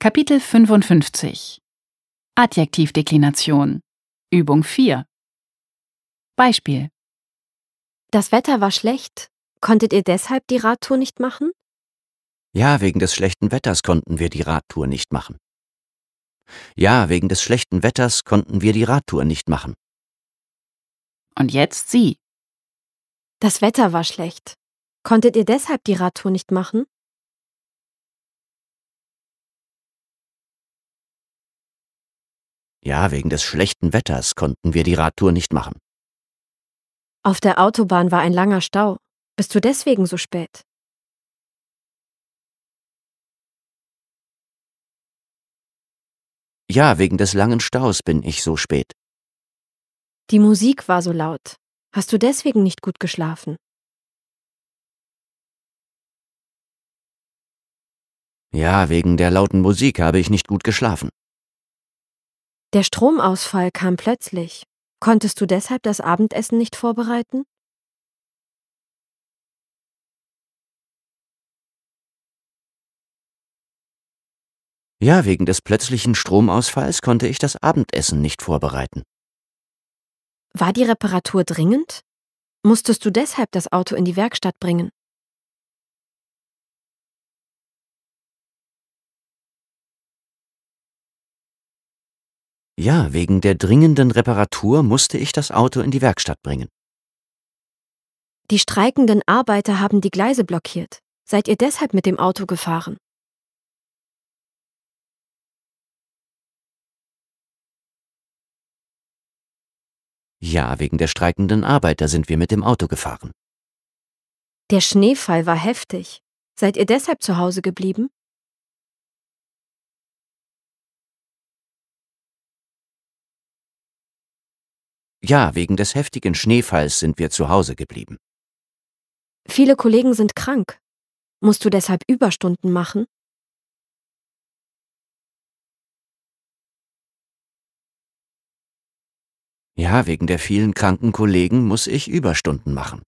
Kapitel 55 Adjektivdeklination Übung 4 Beispiel Das Wetter war schlecht. Konntet ihr deshalb die Radtour nicht machen? Ja, wegen des schlechten Wetters konnten wir die Radtour nicht machen. Ja, wegen des schlechten Wetters konnten wir die Radtour nicht machen. Und jetzt Sie. Das Wetter war schlecht. Konntet ihr deshalb die Radtour nicht machen? Ja, wegen des schlechten Wetters konnten wir die Radtour nicht machen. Auf der Autobahn war ein langer Stau. Bist du deswegen so spät? Ja, wegen des langen Staus bin ich so spät. Die Musik war so laut. Hast du deswegen nicht gut geschlafen? Ja, wegen der lauten Musik habe ich nicht gut geschlafen. Der Stromausfall kam plötzlich. Konntest du deshalb das Abendessen nicht vorbereiten? Ja, wegen des plötzlichen Stromausfalls konnte ich das Abendessen nicht vorbereiten. War die Reparatur dringend? Musstest du deshalb das Auto in die Werkstatt bringen? Ja, wegen der dringenden Reparatur musste ich das Auto in die Werkstatt bringen. Die streikenden Arbeiter haben die Gleise blockiert. Seid ihr deshalb mit dem Auto gefahren? Ja, wegen der streikenden Arbeiter sind wir mit dem Auto gefahren. Der Schneefall war heftig. Seid ihr deshalb zu Hause geblieben? Ja, wegen des heftigen Schneefalls sind wir zu Hause geblieben. Viele Kollegen sind krank. Musst du deshalb Überstunden machen? Ja, wegen der vielen kranken Kollegen muss ich Überstunden machen.